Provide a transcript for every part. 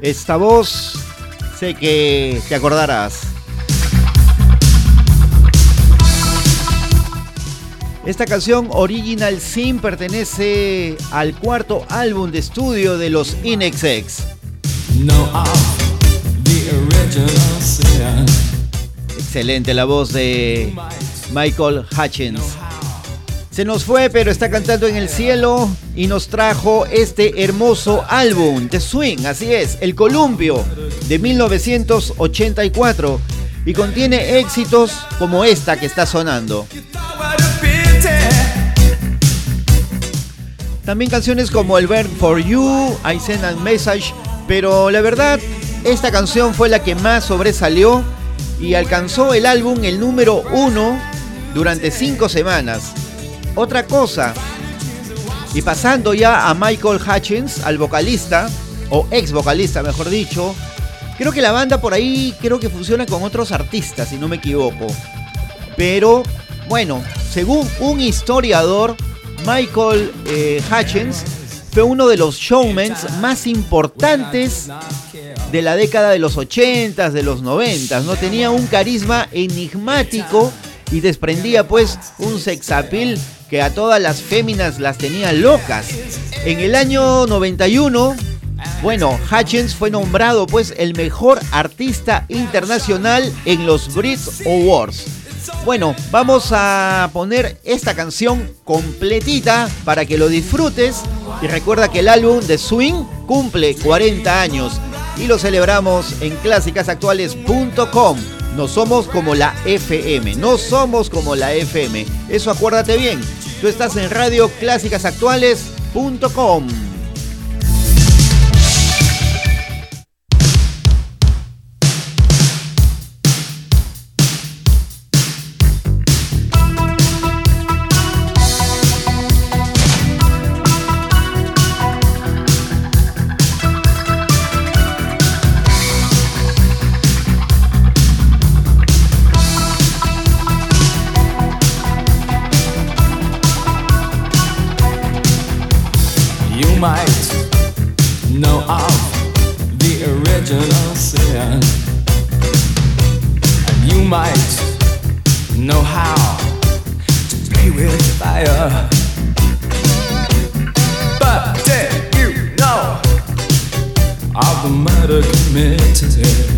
Esta voz sé que te acordarás. Esta canción Original Sin pertenece al cuarto álbum de estudio de los Inexex. Excelente la voz de Michael Hutchins. Se nos fue, pero está cantando en el cielo y nos trajo este hermoso álbum de Swing, así es, El Columpio de 1984 y contiene éxitos como esta que está sonando. También canciones como El Burn for You, I Send a Message, pero la verdad, esta canción fue la que más sobresalió y alcanzó el álbum el número uno durante cinco semanas. Otra cosa, y pasando ya a Michael Hutchins, al vocalista, o ex vocalista mejor dicho, creo que la banda por ahí creo que funciona con otros artistas, si no me equivoco. Pero bueno, según un historiador, Michael eh, Hutchins fue uno de los showmen más importantes de la década de los 80s, de los 90s, ¿no? Tenía un carisma enigmático y desprendía pues un sexapil que a todas las féminas las tenía locas. En el año 91, bueno, Hutchins fue nombrado pues el mejor artista internacional en los Brit Awards. Bueno, vamos a poner esta canción completita para que lo disfrutes y recuerda que el álbum de Swing cumple 40 años y lo celebramos en clásicasactuales.com. No somos como la FM, no somos como la FM. Eso acuérdate bien. Tú estás en fragile ocean. And you might know how to play with fire. But did you know of the murder committed here?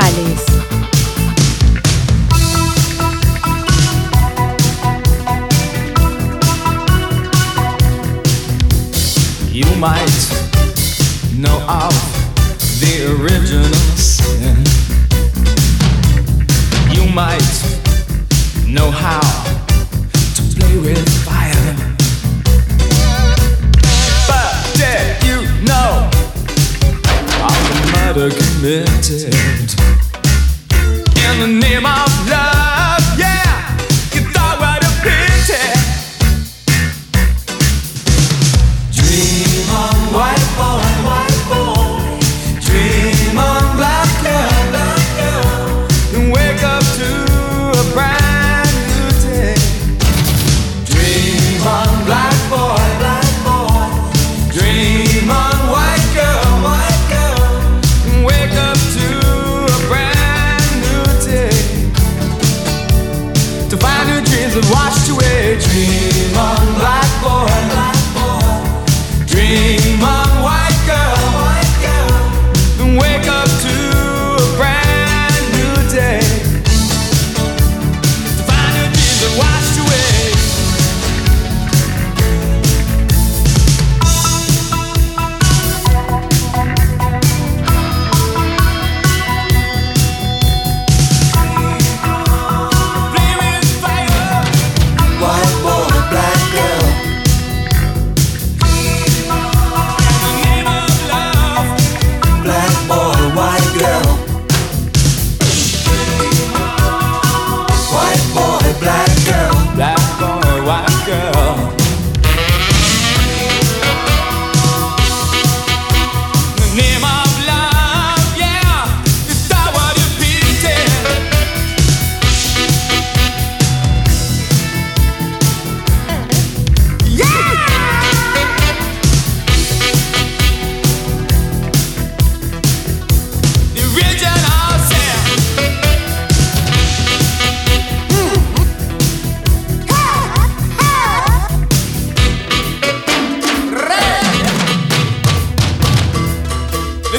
Vales. You might know of the original sin. You might know how to play with fire. But did you know of the murder committed? standing name my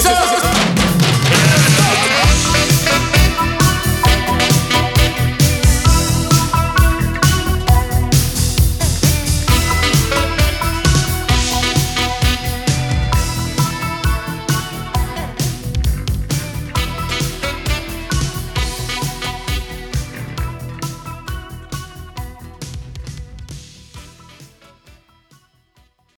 It's, it's,